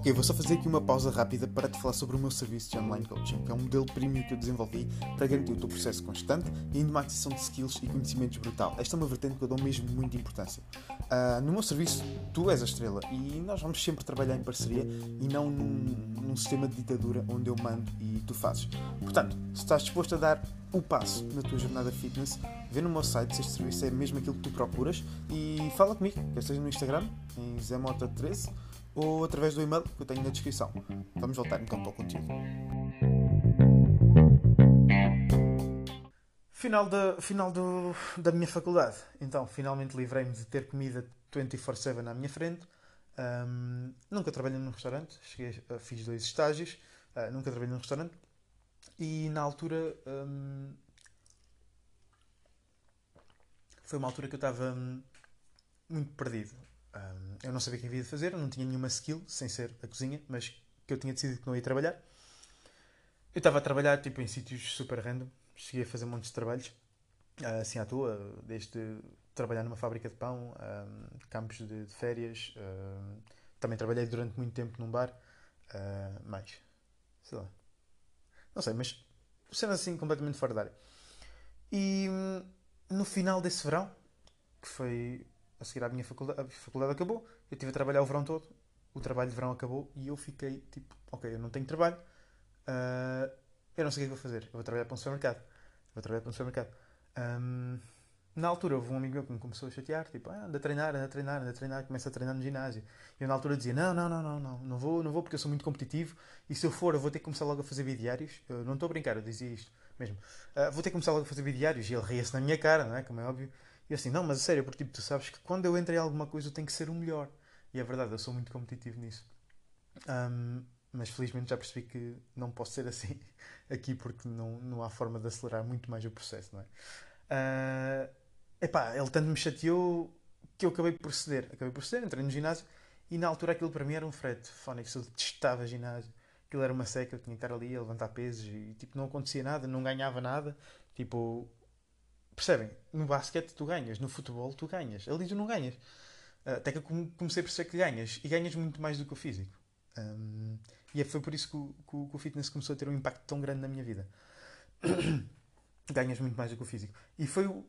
Ok, vou só fazer aqui uma pausa rápida para te falar sobre o meu serviço de online coaching, que é um modelo premium que eu desenvolvi para garantir o teu processo constante e ainda uma aquisição de skills e conhecimentos brutal. Esta é uma vertente que eu dou mesmo muita importância. Uh, no meu serviço, tu és a estrela e nós vamos sempre trabalhar em parceria e não num, num sistema de ditadura onde eu mando e tu fazes. Portanto, se estás disposto a dar o passo na tua jornada fitness, vê no meu site se este serviço é mesmo aquilo que tu procuras e fala comigo, quer seja no Instagram, em zemota13 ou através do e-mail que eu tenho na descrição. Vamos voltar então para o conteúdo. Final, de, final do, da minha faculdade. Então, finalmente livrei-me de ter comida 24-7 à minha frente. Um, nunca trabalhei num restaurante, cheguei, fiz dois estágios, uh, nunca trabalhei num restaurante. E na altura. Um, foi uma altura que eu estava um, muito perdido. Um, eu não sabia o que havia de fazer, não tinha nenhuma skill, sem ser a cozinha, mas que eu tinha decidido que não ia trabalhar. Eu estava a trabalhar tipo, em sítios super random, cheguei a fazer montes de trabalhos, uh, assim à toa, desde trabalhar numa fábrica de pão, um, campos de, de férias, uh, também trabalhei durante muito tempo num bar, uh, mais, sei lá, não sei, mas sendo assim completamente fora da área. E hum, no final desse verão, que foi a seguir à minha faculdade, a faculdade acabou, eu estive a trabalhar o verão todo, o trabalho de verão acabou e eu fiquei tipo, ok, eu não tenho trabalho, uh, eu não sei o que é vou fazer, eu vou trabalhar para um supermercado, vou trabalhar para um supermercado. Um, na altura houve um amigo meu que me começou a chatear, tipo, ah, anda a treinar, anda a treinar, anda a treinar, começa a treinar no ginásio. E eu na altura dizia, não, não, não, não, não, não vou, não vou porque eu sou muito competitivo e se eu for eu vou ter que começar logo a fazer bidiários. Eu não estou a brincar, eu dizia isto mesmo. Uh, vou ter que começar logo a fazer bidiários e ele ria-se na minha cara, não é? Como é óbvio. E assim, não, mas sério, porque tipo, tu sabes que quando eu entrei em alguma coisa eu tenho que ser o melhor. E é verdade, eu sou muito competitivo nisso. Um, mas felizmente já percebi que não posso ser assim *laughs* aqui porque não, não há forma de acelerar muito mais o processo, não é? Uh, epá, ele tanto me chateou que eu acabei por ceder. Acabei por ceder, entrei no ginásio e na altura aquilo para mim era um frete. Fónix, eu detestava ginásio. Aquilo era uma seca, eu tinha que estar ali a levantar pesos e tipo, não acontecia nada, não ganhava nada. Tipo, percebem? No basquete tu ganhas, no futebol tu ganhas, ali tu não ganhas. Até que eu comecei a perceber que ganhas e ganhas muito mais do que o físico. Um, e é, foi por isso que o, que o, fitness começou a ter um impacto tão grande na minha vida. *coughs* ganhas muito mais do que o físico. E foi o,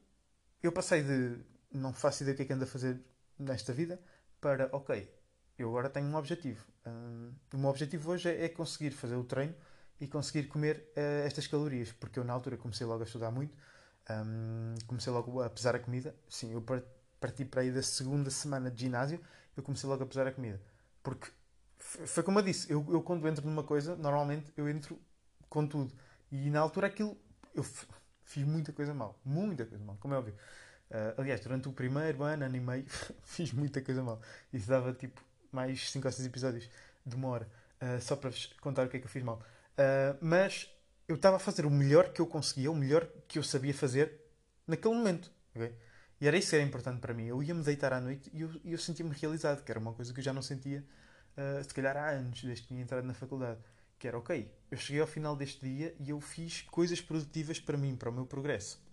eu passei de não faço ideia do que é que ando a fazer nesta vida para, ok, eu agora tenho um objetivo. Um, o meu objetivo hoje é, é, conseguir fazer o treino e conseguir comer uh, estas calorias, porque eu na altura comecei logo a estudar muito, um, comecei logo a pesar a comida. Sim, eu parti para aí da segunda semana de ginásio, eu comecei logo a pesar a comida. Porque foi como eu disse, eu, eu quando entro numa coisa, normalmente eu entro com tudo. E na altura aquilo, eu fiz muita coisa mal. Muita coisa mal, como é óbvio. Uh, aliás, durante o primeiro ano, ano e meio, *laughs* fiz muita coisa mal. Isso dava tipo mais 5 ou 6 episódios de uma hora, uh, só para vos contar o que é que eu fiz mal. Uh, mas eu estava a fazer o melhor que eu conseguia, o melhor que eu sabia fazer naquele momento. Okay? E era isso que era importante para mim. Eu ia-me deitar à noite e eu, eu sentia-me realizado, que era uma coisa que eu já não sentia, se calhar há anos, desde que tinha entrado na faculdade que era ok, eu cheguei ao final deste dia e eu fiz coisas produtivas para mim, para o meu progresso.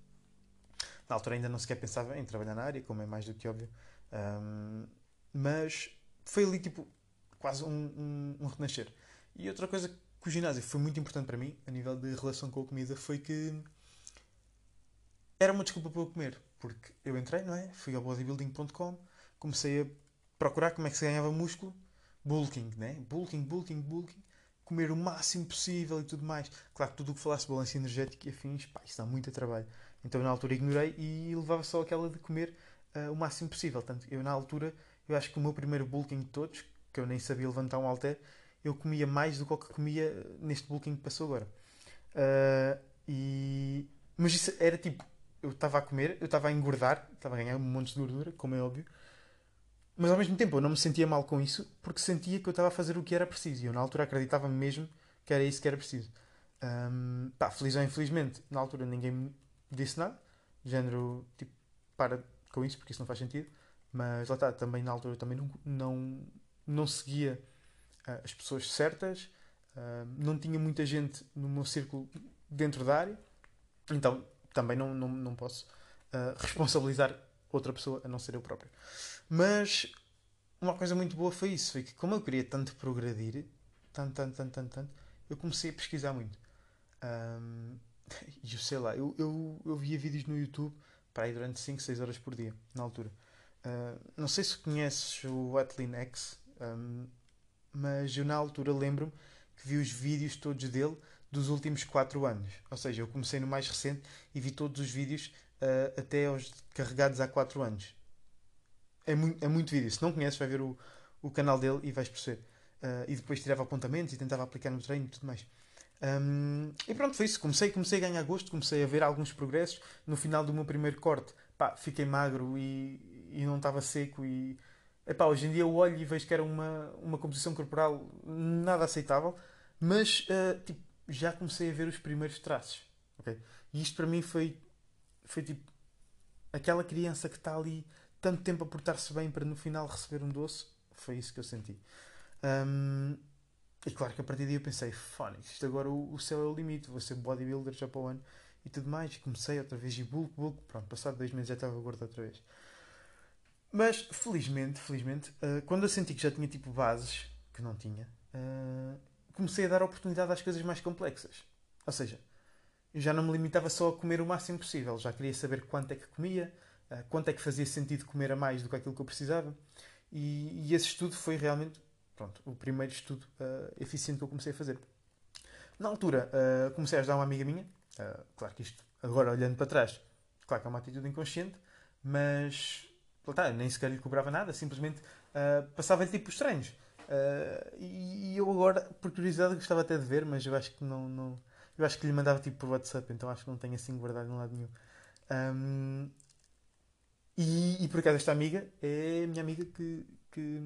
Na altura ainda não sequer pensava em trabalhar na área, como é mais do que óbvio. Um, mas foi ali tipo quase um, um, um, renascer. E outra coisa que o ginásio foi muito importante para mim, a nível de relação com a comida, foi que era uma desculpa para eu comer. Porque eu entrei, não é? Fui ao bodybuilding.com, comecei a procurar como é que se ganhava músculo, bulking, né? Bulking, bulking, bulking comer o máximo possível e tudo mais. Claro que tudo o que falasse balanço energético e afins, pá, isso dá muito trabalho. Então na altura ignorei e levava só aquela de comer uh, o máximo possível. Tanto eu na altura, eu acho que o meu primeiro bulking de todos, que eu nem sabia levantar um halter, eu comia mais do que comia neste bulking que passou agora. Uh, e... Mas isso era tipo, eu estava a comer, eu estava a engordar, estava a ganhar um monte de gordura, como é óbvio, mas ao mesmo tempo eu não me sentia mal com isso porque sentia que eu estava a fazer o que era preciso e eu na altura acreditava mesmo que era isso que era preciso. Um, pá, feliz ou infelizmente, na altura ninguém me disse nada, género, tipo, para com isso porque isso não faz sentido, mas lá está, também na altura também não, não, não seguia as pessoas certas, uh, não tinha muita gente no meu círculo dentro da área, então também não, não, não posso uh, responsabilizar outra pessoa a não ser eu próprio. Mas uma coisa muito boa foi isso, foi que como eu queria tanto progredir, tanto, tanto, tanto, tanto, tanto, eu comecei a pesquisar muito. Um, *laughs* e eu sei lá, eu, eu, eu via vídeos no YouTube para aí durante 5, 6 horas por dia, na altura. Uh, não sei se conheces o Atlin X, um, mas eu na altura lembro-me que vi os vídeos todos dele dos últimos 4 anos. Ou seja, eu comecei no mais recente e vi todos os vídeos uh, até aos carregados há 4 anos é muito, é muito vídeo. Se não conheces, vai ver o, o canal dele e vais perceber. Uh, e depois tirava apontamentos e tentava aplicar no treino e tudo mais. Um, e pronto, foi isso. Comecei, comecei a ganhar gosto, comecei a ver alguns progressos. No final do meu primeiro corte, pá, fiquei magro e, e não estava seco. E epá, hoje em dia eu olho e vejo que era uma, uma composição corporal nada aceitável, mas uh, tipo, já comecei a ver os primeiros traços. Okay? E isto para mim foi, foi tipo aquela criança que está ali tanto tempo a portar-se bem para no final receber um doce, foi isso que eu senti. Um, e claro que a partir daí eu pensei, Fónix, isto agora o, o, céu é o limite, vou ser bodybuilder já para o ano e tudo mais. Comecei outra vez e bulk, bulk, pronto, passado dois meses já estava gordo outra vez. Mas felizmente, felizmente, uh, quando eu senti que já tinha tipo bases, que não tinha, uh, comecei a dar oportunidade às coisas mais complexas. Ou seja, já não me limitava só a comer o máximo possível, já queria saber quanto é que comia, eh, quanto é que fazia sentido comer a mais do que aquilo que eu precisava. E, e esse estudo foi realmente pronto, o primeiro estudo uh, eficiente que eu comecei a fazer. Na altura, uh, comecei a ajudar uma amiga minha. Uh, claro que isto, agora olhando para trás, claro que é uma atitude inconsciente, mas tá, nem sequer lhe cobrava nada, simplesmente passava-lhe tipo os treinos. e eu agora, por curiosidade, gostava até de ver, mas eu acho que não, não eu acho que lhe mandava tipo por WhatsApp, então acho que não tenho assim guardado em lado nenhum. Um, e, e por acaso esta amiga é a minha amiga que, que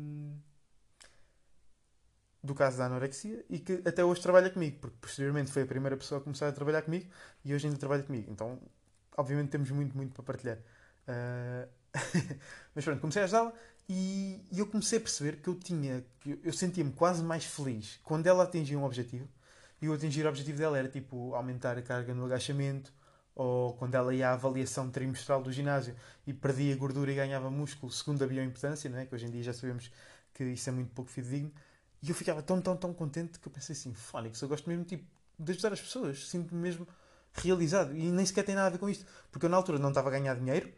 do caso da anorexia e que até hoje trabalha comigo, porque posteriormente foi a primeira pessoa a começar a trabalhar comigo e hoje ainda trabalha comigo. Então, obviamente, temos muito, muito para partilhar. Uh... *laughs* Mas pronto, comecei a ajudá-la e, eu comecei a perceber que eu tinha, eu, eu sentia-me quase mais feliz quando ela atingia um objetivo. E o atingir o objetivo dela era tipo aumentar a carga no agachamento ou quando ela ia à avaliação trimestral do ginásio e perdia gordura e ganhava músculo segundo a bioimpedância, não é? que hoje em dia já sabemos que isso é muito pouco fidedigno, e eu ficava tão, tão, tão contente que eu pensei assim, Fónix, eu gosto mesmo tipo, de ajudar as pessoas, sinto-me mesmo realizado, e nem sequer tem nada a ver com isto, porque eu na altura não estava a ganhar dinheiro,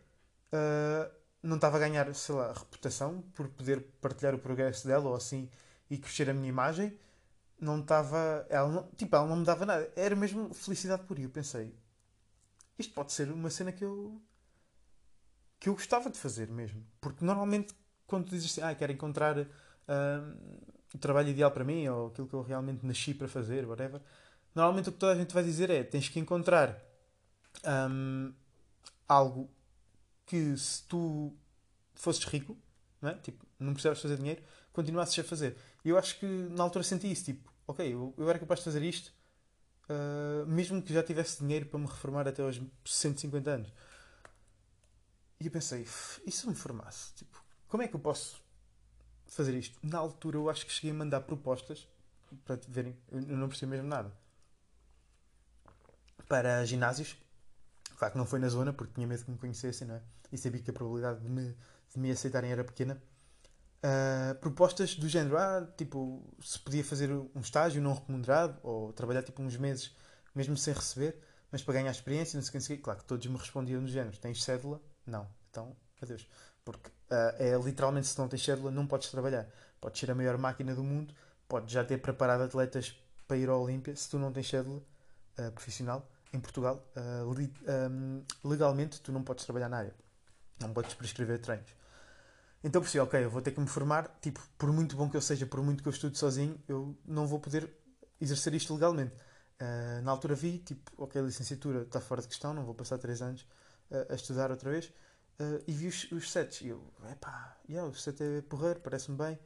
uh, não estava a ganhar, sei lá, reputação por poder partilhar o progresso dela ou assim e crescer a minha imagem, não estava, ela não, tipo, ela não me dava nada, era mesmo felicidade por Eu pensei, isto pode ser uma cena que eu que eu gostava de fazer mesmo. Porque normalmente quando dizes assim, ah, quero encontrar uh, o trabalho ideal para mim ou aquilo que eu realmente nasci para fazer, whatever, normalmente o que toda a gente vai dizer é tens que encontrar um, algo que se tu fosses rico, não é? tipo, não precisavas fazer dinheiro, continuasses a fazer. E eu acho que na altura senti isso, tipo, ok, eu, eu era capaz de fazer isto, uh, mesmo que já tivesse dinheiro para me reformar até aos 150 anos. E eu pensei, e se eu me formasse? Tipo, como é que eu posso fazer isto? Na altura eu acho que cheguei a mandar propostas para verem, eu não percebi mesmo nada. Para ginásios Claro que não foi na zona, porque tinha medo que me conhecessem, não é? E sabia que a probabilidade de me, de me aceitarem era pequena. Uh, propostas do género, ah, tipo, se podia fazer um estágio não remunerado ou trabalhar tipo uns meses mesmo sem receber, mas para ganhar experiência, não sei o que, claro que todos me respondiam do género, tens cédula? Não. Então, adeus. Porque uh, é literalmente se não tens cédula não podes trabalhar. Podes ser a maior máquina do mundo, podes já ter preparado atletas para ir ao Olímpia, se tu não tens cédula uh, profissional, em Portugal, uh, li, um, legalmente tu não podes trabalhar na área. Não podes prescrever treinos. Então percebi, ok, eu vou ter que me formar, tipo, por muito bom que eu seja, por muito que eu estude sozinho, eu não vou poder exercer isto legalmente. Uh, na altura vi, tipo, ok, a licenciatura está fora de questão, não vou passar 3 anos uh, a estudar outra vez. Uh, e vi os, os sets e eu, epá, yeah, o set é porreiro, parece-me bem.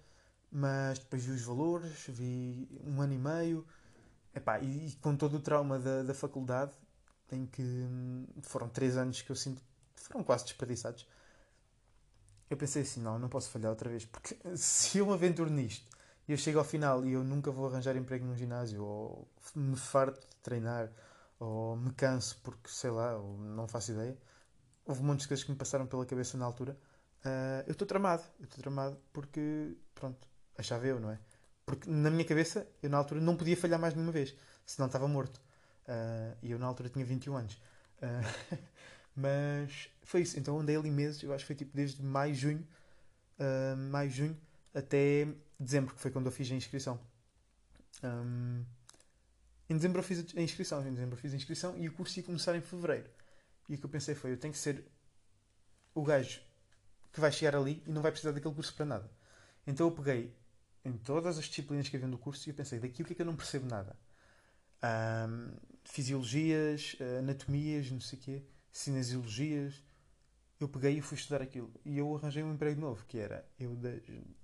Mas depois vi os valores, vi um ano e meio, epá, e, e com todo o trauma da, da faculdade, em que hum, foram 3 anos que eu sinto foram quase desperdiçados. Eu pensei assim, não, não posso falhar outra vez, porque *laughs* se eu me aventuro nisto e eu chego ao final e eu nunca vou arranjar emprego num ginásio, ou me farto de treinar, ou me canso porque, sei lá, ou não faço ideia, houve muitas coisas que me passaram pela cabeça na altura. Uh, eu estou tramado, eu estou tramado porque, pronto, achava eu, não é? Porque na minha cabeça, eu na altura não podia falhar mais de uma vez, senão estava morto. Uh, e eu na altura tinha 21 anos. Uh, *laughs* mas foi isso. Então andei ali meses, eu acho que foi tipo desde maio, junho, uh, maio, junho até dezembro, que foi quando eu fiz a inscrição. Um, em dezembro eu fiz a inscrição, em dezembro eu fiz a inscrição e o curso ia começar em fevereiro. E o que eu pensei foi, eu tenho que ser o gajo que vai chegar ali e não vai precisar daquele curso para nada. Então eu peguei em todas as disciplinas que havia no curso e eu pensei, daqui o que é que eu não percebo nada? Um, fisiologias, anatomias, não sei o quê cinesiologias. Eu peguei e fui estudar aquilo. E eu arranjei um emprego novo, que era, eu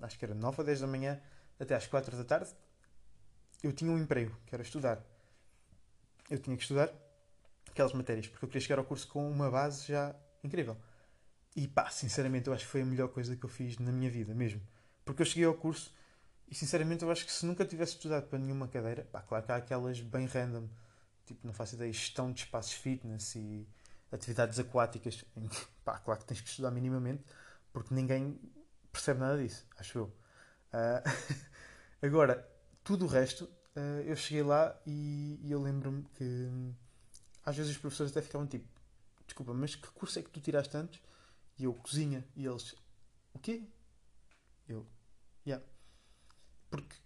acho que era 9 a 10 da manhã até às 4 da tarde. Eu tinha um emprego, que era estudar. Eu tinha que estudar aquelas matérias, porque eu queria chegar ao curso com uma base já incrível. E pá, sinceramente, eu acho que foi a melhor coisa que eu fiz na minha vida, mesmo. Porque eu cheguei ao curso e, sinceramente, eu acho que se nunca tivesse estudado para nenhuma cadeira, pá, claro que há aquelas bem random, tipo, não faço ideia, gestão de espaços fitness e atividades aquáticas, pá, claro que tens que estudar minimamente, porque ninguém percebe nada disso, acho eu. Uh, *laughs* agora, tudo o resto, uh, eu cheguei lá e, e eu lembro-me que às vezes os professores até ficavam tipo: Desculpa, mas que curso é que tu tiraste antes? E eu, cozinha. E eles: O quê? Eu, yeah. Porque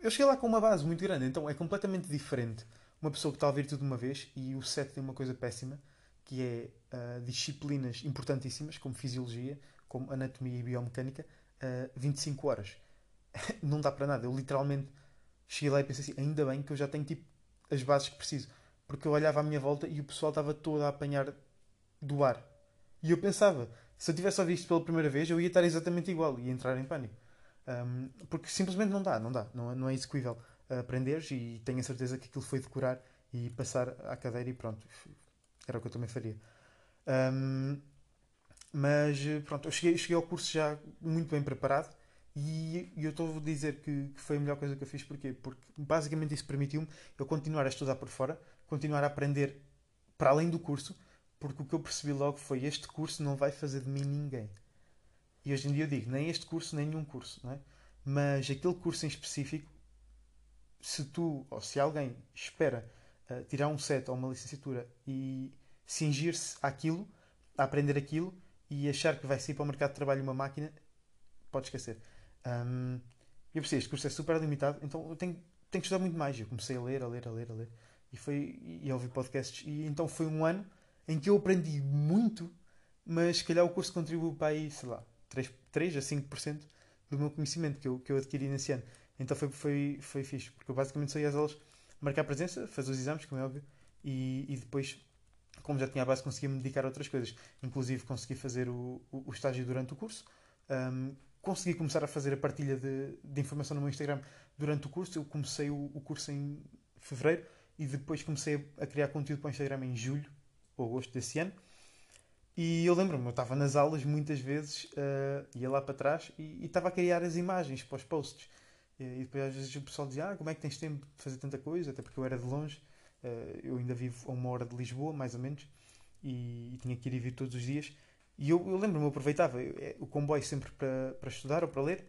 eu cheguei lá com uma base muito grande, então é completamente diferente uma pessoa que está a ouvir tudo de uma vez e o set tem uma coisa péssima que é uh, disciplinas importantíssimas, como fisiologia, como anatomia e biomecânica, uh, 25 horas. *laughs* não dá para nada. Eu literalmente cheguei lá e pensei assim: ainda bem que eu já tenho tipo as bases que preciso. Porque eu olhava à minha volta e o pessoal estava todo a apanhar do ar. E eu pensava: se eu tivesse ouvido isto pela primeira vez, eu ia estar exatamente igual, ia entrar em pânico. Um, porque simplesmente não dá, não dá, não, é, não é execuível aprenderes e tenho a certeza que aquilo foi decorar e passar à cadeira e pronto, era o que eu também faria. Um, mas pronto, eu cheguei, cheguei ao curso já muito bem preparado e, e eu estou a dizer que, que, foi a melhor coisa que eu fiz. Porquê? Porque basicamente isso permitiu-me eu continuar a estudar por fora, continuar a aprender para além do curso, porque o que eu percebi logo foi este curso não vai fazer de mim ninguém. E hoje em dia eu digo, nem este curso, nem nenhum curso, não é? Mas aquele curso em específico, se tu ou se alguém espera tirar um set ou uma licenciatura e cingir-se àquilo, a aprender aquilo e achar que vai sair para o mercado de trabalho uma máquina, pode esquecer. Um, eu percebi, este curso é super limitado, então eu tenho, tenho que estudar muito mais. Eu comecei a ler, a ler, a ler, a ler e, foi, e a ouvir podcasts. E então foi um ano em que eu aprendi muito, mas se calhar o curso contribuiu para aí, sei lá, 3, 3 a 5% do meu conhecimento que eu, que eu adquiri nesse ano. Então foi, foi, foi fixe, porque eu basicamente saí às aulas marcar presença, fazer os exames, como é óbvio, e, e depois, como já tinha a base, conseguia me dedicar a outras coisas. Inclusive, consegui fazer o, o, o estágio durante o curso, um, consegui começar a fazer a partilha de, de, informação no meu Instagram durante o curso. Eu comecei o, o curso em fevereiro e depois comecei a criar conteúdo para o Instagram em julho ou agosto desse ano. E eu lembro-me, eu estava nas aulas muitas vezes, uh, ia lá para trás e, e estava a criar as imagens para os posts. E depois às vezes o pessoal dizia, ah, como é que tens tempo de fazer tanta coisa? Até porque eu era de longe, eh, eu ainda vivo a uma hora de Lisboa, mais ou menos, e, e tinha que ir e vir todos os dias. E eu, eu lembro-me, eu aproveitava eu, é, o comboio sempre para, para estudar ou para ler.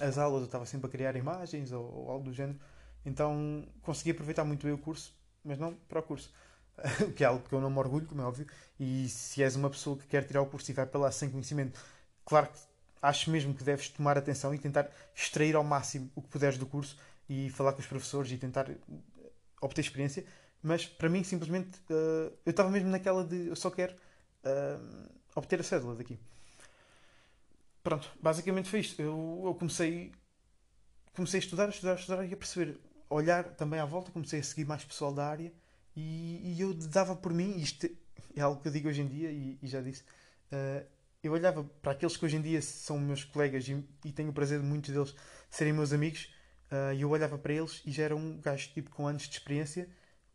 As aulas eu estava sempre a criar imagens ou, ou algo do género. Então consegui aproveitar muito bem o curso, mas não para o curso. *laughs* que é algo que eu não me orgulho, como é óbvio. E se és uma pessoa que quer tirar o curso e vai para lá sem conhecimento, claro que acho mesmo que deves tomar atenção e tentar extrair ao máximo o que puderes do curso e falar com os professores e tentar obter experiência. Mas para mim, simplesmente, uh, eu estava mesmo naquela de eu só quero uh, obter a cédula daqui. Pronto, basicamente foi isto. Eu, eu comecei, comecei a estudar, a estudar, a estudar e a perceber, a olhar também à volta, comecei a seguir mais pessoal da área e, e eu dava por mim, isto é algo que eu digo hoje em dia e, e já disse, uh, eu olhava para aqueles que hoje em dia são meus colegas e, e tenho o prazer de muitos deles serem meus amigos, e eu olhava para eles e já era um gajo tipo com anos de experiência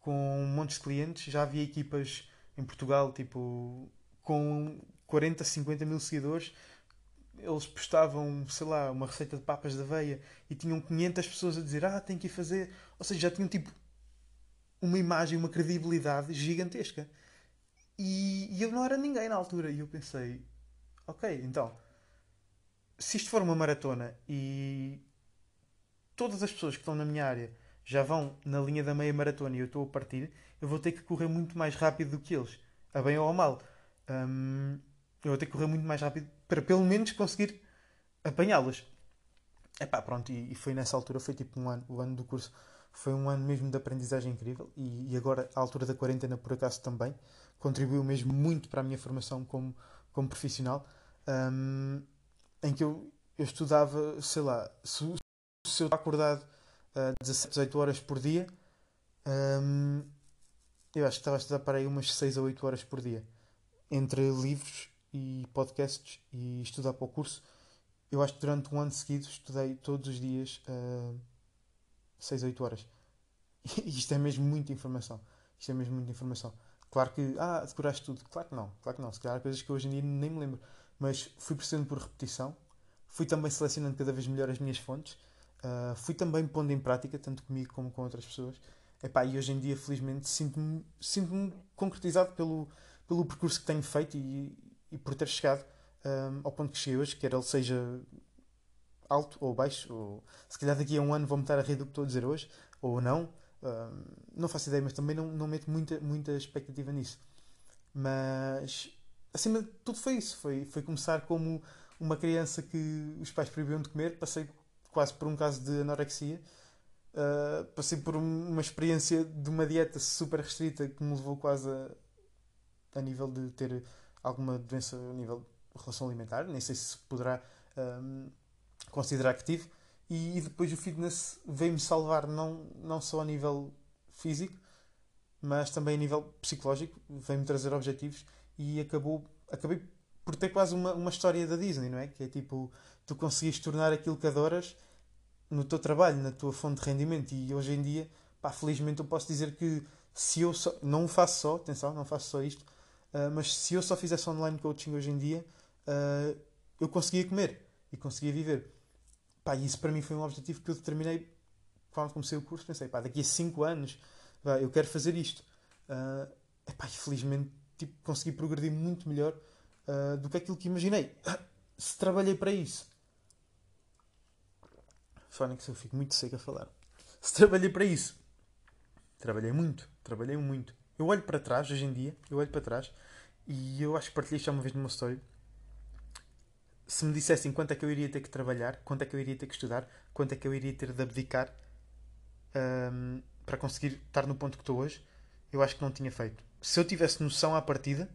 com montes de clientes. Já havia equipas em Portugal, tipo, com 40, 50 mil seguidores. Eles postavam, sei lá, uma receita de papas de aveia e tinham 500 pessoas a dizer: Ah, tem que ir fazer. Ou seja, já tinham tipo uma imagem, uma credibilidade gigantesca. E, e eu não era ninguém na altura. E eu pensei: Ok, então, se isto for uma maratona e todas as pessoas que estão na minha área já vão na linha da meia maratona e eu estou a partir, eu vou ter que correr muito mais rápido do que eles, a bem ou a mal. Um, eu vou ter que correr muito mais rápido para pelo menos conseguir apanhá-los. Epá, pronto, e, e, foi nessa altura, foi tipo um ano, o ano do curso, foi um ano mesmo de aprendizagem incrível e, e agora, à altura da quarentena, por acaso também, contribuiu mesmo muito para a minha formação como, como profissional, um, em que eu, eu estudava, sei lá, se, se eu acordado uh, 17, 18 horas por dia. Um, eu acho que estava a estudar para aí umas 6 a 8 horas por dia. Entre livros e podcasts e estudar para o curso. Eu acho que durante um ano seguido estudei todos os dias uh, 6 a 8 horas. E *laughs* isto é mesmo muita informação. Isto é mesmo muita informação. Claro que, ah, decoraste tudo. Claro que não, claro que não. Se calhar há coisas que hoje em dia nem me lembro. Mas fui percebendo por repetição. Fui também selecionando cada vez melhor as minhas fontes. Uh, fui também pondo em prática, tanto comigo como com outras pessoas. Epá, e hoje em dia, felizmente, sinto-me sinto concretizado pelo, pelo percurso que tenho feito e, e por ter chegado um, ao ponto que cheguei hoje, quer ele seja alto ou baixo, ou se calhar daqui a um ano vou-me estar a rir do que estou a dizer hoje, ou não. Um, não faço ideia, mas também não, não meto muita, muita expectativa nisso. Mas acima de tudo foi isso. Foi, foi começar como uma criança que os pais proibiam de comer, passei quase por um caso de anorexia. Uh, passei por uma experiência de uma dieta super restrita que me levou quase a, a nível de ter alguma doença a nível de relação alimentar. Nem sei se poderá um, considerar tive. E, e depois o fitness veio-me salvar não, não só a nível físico, mas também a nível psicológico. Veio-me trazer objetivos e acabou, acabei por ter quase uma, uma história da Disney, não é? Que é tipo, tu conseguiste tornar aquilo que adoras no teu trabalho, na tua fonte de rendimento. E hoje em dia, pá, felizmente eu posso dizer que se eu só, não o faço só, atenção, não faço só isto, uh, mas se eu só fizesse online coaching hoje em dia, uh, eu conseguia comer e conseguia viver. Pá, isso para mim foi um objetivo que eu determinei quando comecei o curso. Pensei, pá, daqui a 5 anos pá, eu quero fazer isto. Uh, epá, e felizmente tipo, consegui progredir muito melhor uh, do que aquilo que imaginei. *coughs* Se trabalhei para isso Phonics eu fico muito seco a falar. Se trabalhei para isso, trabalhei muito, trabalhei muito. Eu olho para trás, hoje em dia, eu olho para trás e eu acho que partilhei já uma vez numa story. Se me dissessem quanto é que eu iria ter que trabalhar, quanto é que eu iria ter que estudar, quanto é que eu iria ter de abdicar um, para conseguir estar no ponto que estou hoje, eu acho que não tinha feito. Se eu tivesse noção à partida,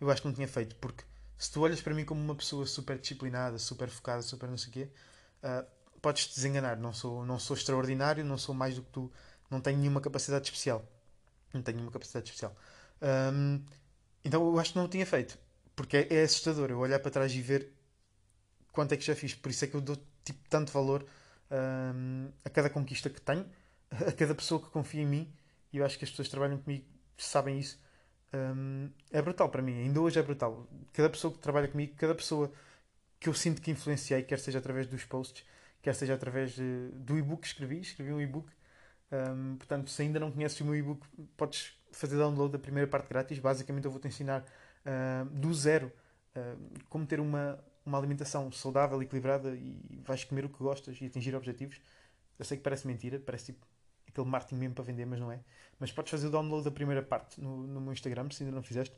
eu acho que não tinha feito, porque se tu olhas para mim como uma pessoa super disciplinada, super focada, super não sei o quê, uh, podes te desenganar. Não sou, não sou extraordinário, não sou mais do que tu. Não tenho nenhuma capacidade especial. Não tenho nenhuma capacidade especial. Um, então eu acho que não o tinha feito. Porque é, é, assustador eu olhar para trás e ver quanto é que já fiz. Por isso é que eu dou tipo, tanto valor um, a cada conquista que tenho, *laughs* a cada pessoa que confia em mim. E eu acho que as pessoas que trabalham comigo sabem isso. Um, é brutal para mim. Ainda hoje é brutal. Cada pessoa que trabalha comigo, cada pessoa que eu sinto que influenciei, quer seja através dos posts, quer seja através de, do e-book que escrevi, escrevi um e-book Um, portanto, se ainda não conheces o meu e-book, podes fazer download da primeira parte grátis. Basicamente, eu vou-te ensinar uh, do zero uh, como ter uma, uma alimentação saudável, equilibrada e vais comer o que gostas e atingir objetivos. Eu sei que parece mentira, parece tipo aquele marketing mesmo para vender, mas não é. Mas podes fazer o download da primeira parte no, no meu Instagram, se ainda não fizeste.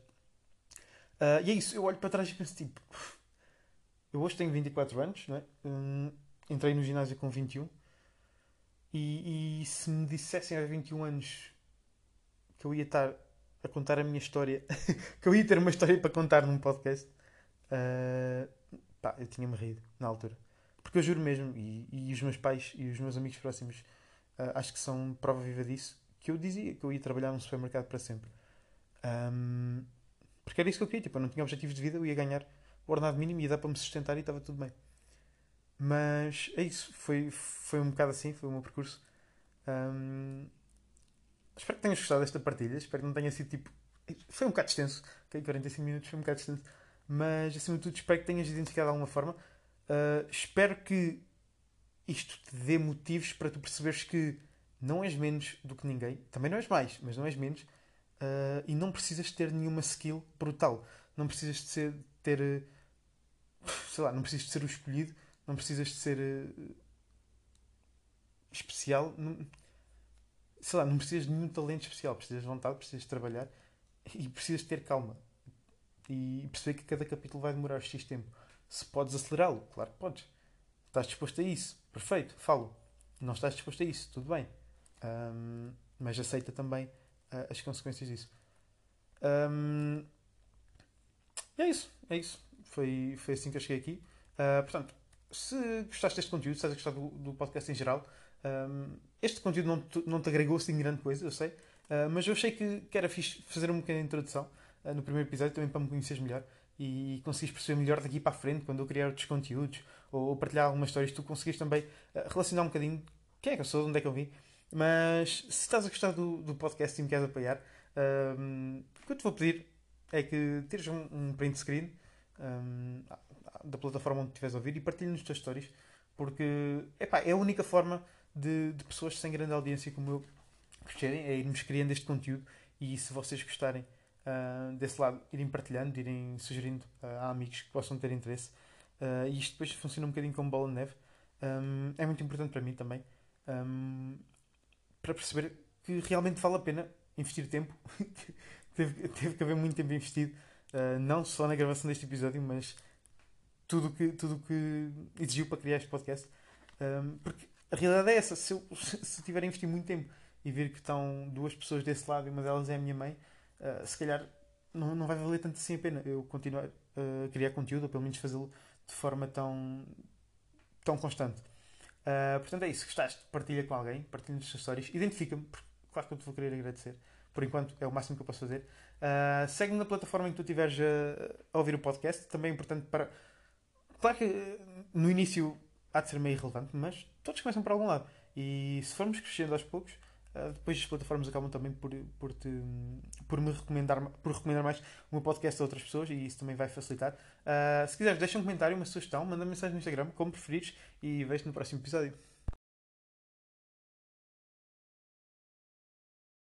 Uh, e é isso, eu olho para trás e penso tipo. Eu hoje tenho 24 anos, não é? Um, entrei no ginásio com 21. E, e se me dissessem aos 21 anos que eu ia estar a contar a minha história, *laughs* que eu ia ter uma história para contar num podcast, uh, pá, eu tinha-me rido na altura. Porque eu juro mesmo, e, e os meus pais e os meus amigos próximos uh, acho que são prova viva disso, que eu dizia que eu ia trabalhar num supermercado para sempre. Um, porque era isso que eu queria, tipo, eu não tinha objetivos de vida, eu ia ganhar o ordenado mínimo, ia dar para me sustentar e estava tudo bem. Mas é isso, foi, foi um bocado assim, foi o meu percurso. Um, espero que tenhas gostado desta partilha, espero que não tenha sido tipo. Foi um bocado extenso, ok? 45 minutos foi um bocado extenso, mas acima de tudo espero que tenhas identificado de alguma forma. Uh, espero que isto te dê motivos para tu perceberes que não és menos do que ninguém, também não és mais, mas não és menos, uh, e não precisas ter nenhuma skill brutal. Não precisas de ser, ter, sei lá, não precisas de ser o escolhido, não precisas de ser uh, especial, não, sei lá, não precisas de nenhum talento especial, precisas de vontade, precisas de trabalhar e precisas de ter calma e perceber que cada capítulo vai demorar X tempo. Se podes acelerá-lo, claro que podes. Estás disposto a isso? Perfeito, falo. Não estás disposto a isso? Tudo bem. Um, mas aceita também uh, as consequências disso. Um, é isso, é isso. Foi, foi assim que eu cheguei aqui. Uh, portanto, se gostaste deste conteúdo, se estás a gostar do, do podcast em geral, um, este conteúdo não te, não te agregou assim grande coisa, eu sei, uh, mas eu achei que, que era fixe fazer uma pequena introdução uh, no primeiro episódio também para me conheceres melhor e conseguires perceber melhor daqui para a frente quando eu criar outros conteúdos ou, partilhar algumas histórias, tu conseguires também uh, relacionar um bocadinho quem é que eu sou, de onde é que eu vim. Mas se estás a gostar do, do podcast e me queres apoiar, um, o que eu te vou pedir é que tires um, um print screen um, da plataforma onde estiveres a ouvir e partilhe nos teus stories, porque epá, é a única forma de, de, pessoas sem grande audiência como eu crescerem, é irmos criando este conteúdo e se vocês gostarem uh, desse lado, irem partilhando, irem sugerindo uh, a amigos que possam ter interesse. Uh, e isto depois funciona um bocadinho como bola de neve. Um, é muito importante para mim também um, para perceber que realmente vale a pena investir tempo. *laughs* teve, teve que haver muito tempo investido, não só na gravação deste episódio, mas tudo que, tudo que exigiu para criar este podcast. Um, porque a realidade é essa: se eu, *laughs* se tiver a investir muito tempo e ver que estão duas pessoas desse lado e uma delas é a minha mãe, uh, se calhar não, não vai valer tanto assim a pena eu continuar a criar conteúdo, ou pelo menos fazê-lo de forma tão, tão constante. Uh, portanto, é isso. Gostaste? Partilha com alguém, partilha as histórias, identifica-me, porque claro que eu te vou querer agradecer. Por enquanto, é o máximo que eu posso fazer. Uh, Segue-me na plataforma em que tu estiveres a, a ouvir o podcast. Também é importante para Claro que no início há de ser meio irrelevante, mas todos começam por algum lado. E se formos crescendo aos poucos, uh, depois as plataformas acabam também por, por, te, por me recomendar, por recomendar mais o meu podcast a outras pessoas e isso também vai facilitar. Uh, se quiseres, deixa um comentário, uma sugestão, manda -me mensagem no Instagram, como preferires, e vejo-te no próximo episódio.